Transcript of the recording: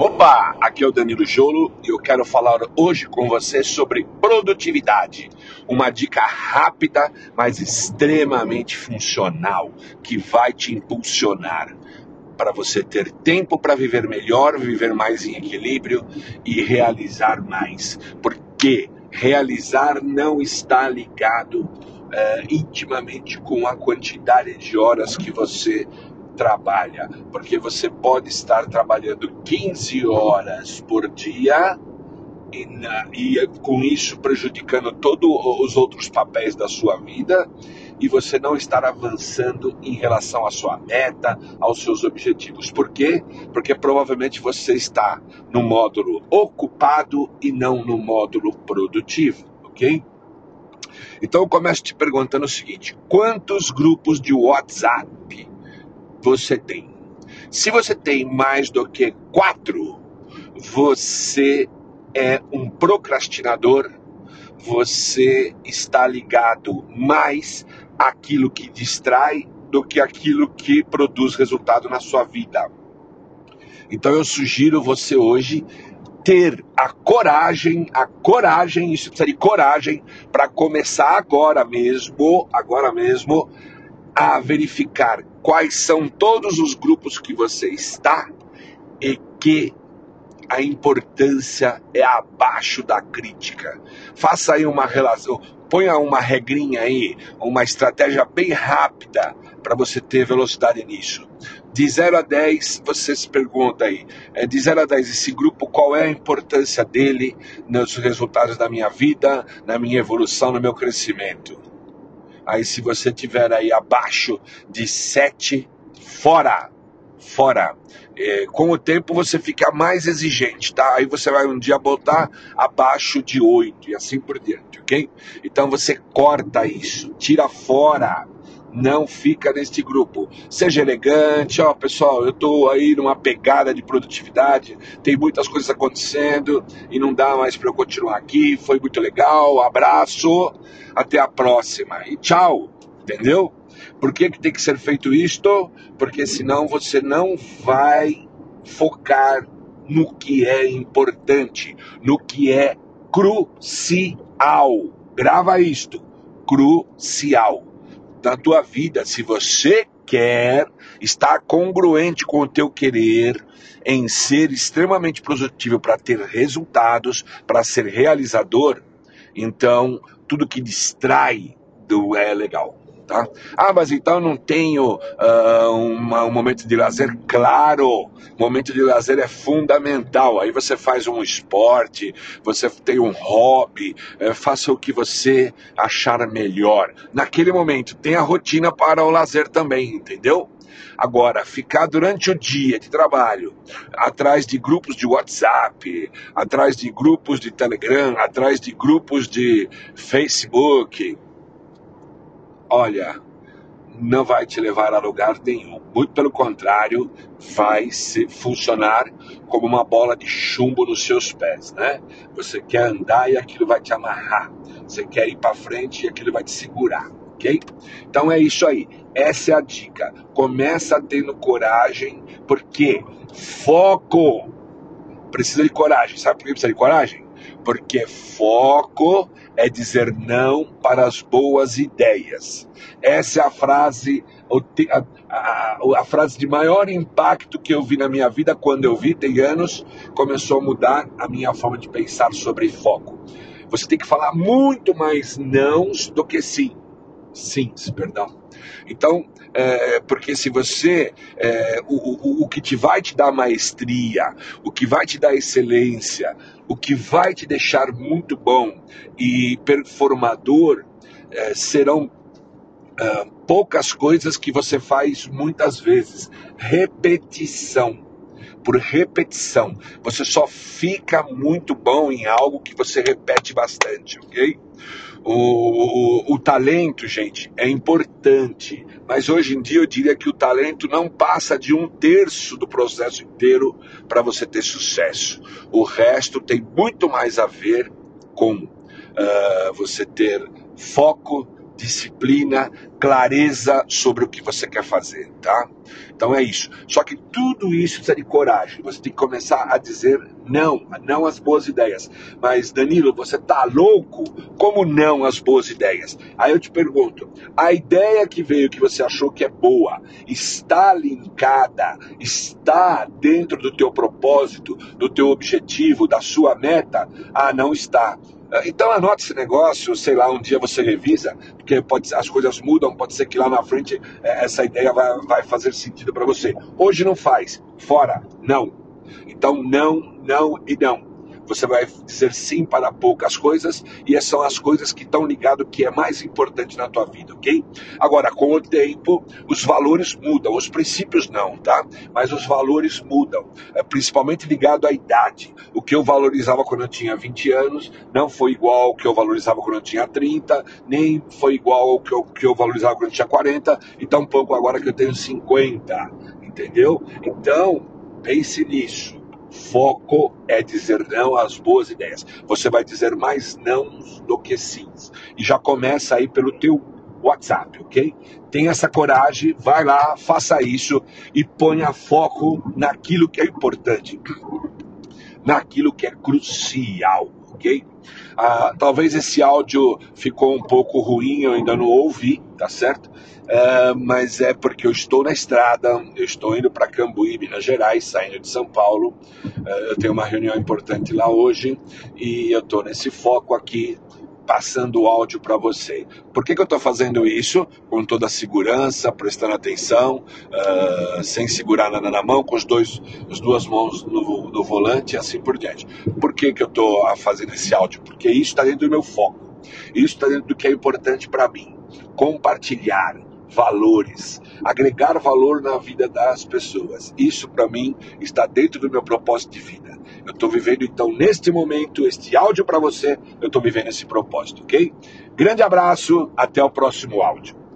Opa, aqui é o Danilo Jolo e eu quero falar hoje com você sobre produtividade. Uma dica rápida, mas extremamente funcional que vai te impulsionar para você ter tempo para viver melhor, viver mais em equilíbrio e realizar mais. Porque realizar não está ligado uh, intimamente com a quantidade de horas que você trabalha, porque você pode estar trabalhando 15 horas por dia e, na, e com isso prejudicando todos os outros papéis da sua vida e você não estar avançando em relação à sua meta, aos seus objetivos. Por quê? Porque provavelmente você está no módulo ocupado e não no módulo produtivo, ok? Então eu começo te perguntando o seguinte: quantos grupos de WhatsApp você tem. Se você tem mais do que quatro, você é um procrastinador, você está ligado mais àquilo que distrai do que aquilo que produz resultado na sua vida. Então eu sugiro você hoje ter a coragem, a coragem, isso precisa de coragem para começar agora mesmo, agora mesmo, a verificar quais são todos os grupos que você está e que a importância é abaixo da crítica. Faça aí uma relação, ponha uma regrinha aí, uma estratégia bem rápida para você ter velocidade nisso. De 0 a 10, você se pergunta aí, é, de 0 a 10, esse grupo, qual é a importância dele nos resultados da minha vida, na minha evolução, no meu crescimento? Aí se você tiver aí abaixo de 7, fora, fora. É, com o tempo você fica mais exigente, tá? Aí você vai um dia botar abaixo de 8 e assim por diante, ok? Então você corta isso, tira fora não fica neste grupo. Seja elegante, ó, pessoal, eu estou aí numa pegada de produtividade, tem muitas coisas acontecendo e não dá mais para eu continuar aqui. Foi muito legal, abraço, até a próxima e tchau, entendeu? Por que, que tem que ser feito isto? Porque senão você não vai focar no que é importante, no que é crucial. Grava isto, crucial da tua vida, se você quer estar congruente com o teu querer em ser extremamente produtivo para ter resultados, para ser realizador, então tudo que distrai do é legal. Tá? Ah, mas então eu não tenho uh, uma, um momento de lazer? Claro, momento de lazer é fundamental. Aí você faz um esporte, você tem um hobby, é, faça o que você achar melhor. Naquele momento, tem a rotina para o lazer também, entendeu? Agora, ficar durante o dia de trabalho atrás de grupos de WhatsApp, atrás de grupos de Telegram, atrás de grupos de Facebook, olha, não vai te levar a lugar nenhum. Muito pelo contrário, vai se funcionar como uma bola de chumbo nos seus pés, né? Você quer andar e aquilo vai te amarrar. Você quer ir para frente e aquilo vai te segurar, ok? Então é isso aí. Essa é a dica. Começa tendo coragem, porque foco precisa de coragem. Sabe por que precisa de coragem? Porque foco é dizer não para as boas ideias. Essa é a frase, a, a, a, frase de maior impacto que eu vi na minha vida quando eu vi, tem anos, começou a mudar a minha forma de pensar sobre foco. Você tem que falar muito mais nãos do que sim. Sim, perdão. Então, é, porque se você, é, o, o, o que te vai te dar maestria, o que vai te dar excelência, o que vai te deixar muito bom e performador é, serão é, poucas coisas que você faz muitas vezes. Repetição. Por repetição. Você só fica muito bom em algo que você repete bastante, ok? O, o, o, talento, gente, é importante, mas hoje em dia eu diria que o talento não passa de um terço do processo inteiro para você ter sucesso. O resto tem muito mais a ver com uh, você ter foco, disciplina, clareza sobre o que você quer fazer, tá? Então é isso. Só que tudo isso precisa de coragem. Você tem que começar a dizer não, não às boas ideias. Mas Danilo, você tá louco? Como não às boas ideias? Aí eu te pergunto, a ideia que veio que você achou que é boa, está linkada, está dentro do teu propósito, do teu objetivo, da sua meta? Ah, não está. Então anote esse negócio, sei lá, um dia você revisa, porque pode, as coisas mudam, pode ser que lá na frente é, essa ideia vai, vai fazer sentido para você. Hoje não faz, fora, não. Então não, não e não. Você vai dizer sim para poucas coisas e essas são as coisas que estão ligadas que é mais importante na tua vida, ok? Agora, com o tempo, os valores mudam, os princípios não, tá? Mas os valores mudam, é, principalmente ligado à idade. O que eu valorizava quando eu tinha 20 anos não foi igual ao que eu valorizava quando eu tinha 30, nem foi igual ao que eu, que eu valorizava quando eu tinha 40, e tampouco agora que eu tenho 50, entendeu? Então, pense nisso Foco é dizer não às boas ideias. Você vai dizer mais não do que sim. E já começa aí pelo teu WhatsApp, ok? Tenha essa coragem, vai lá, faça isso e ponha foco naquilo que é importante, naquilo que é crucial, ok? Ah, talvez esse áudio ficou um pouco ruim, eu ainda não ouvi, tá certo? Uh, mas é porque eu estou na estrada, eu estou indo para Cambuí, Minas Gerais, saindo de São Paulo. Uh, eu tenho uma reunião importante lá hoje e eu estou nesse foco aqui passando o áudio para você. Por que, que eu estou fazendo isso? Com toda a segurança, prestando atenção, uh, sem segurar nada na mão, com os dois, as duas mãos no, no volante e assim por diante. Por que, que eu estou fazendo esse áudio? Porque isso está dentro do meu foco. Isso está dentro do que é importante para mim. Compartilhar, valores, agregar valor na vida das pessoas. Isso para mim está dentro do meu propósito de vida. Eu estou vivendo então neste momento este áudio para você, eu estou vivendo esse propósito, ok? Grande abraço, até o próximo áudio.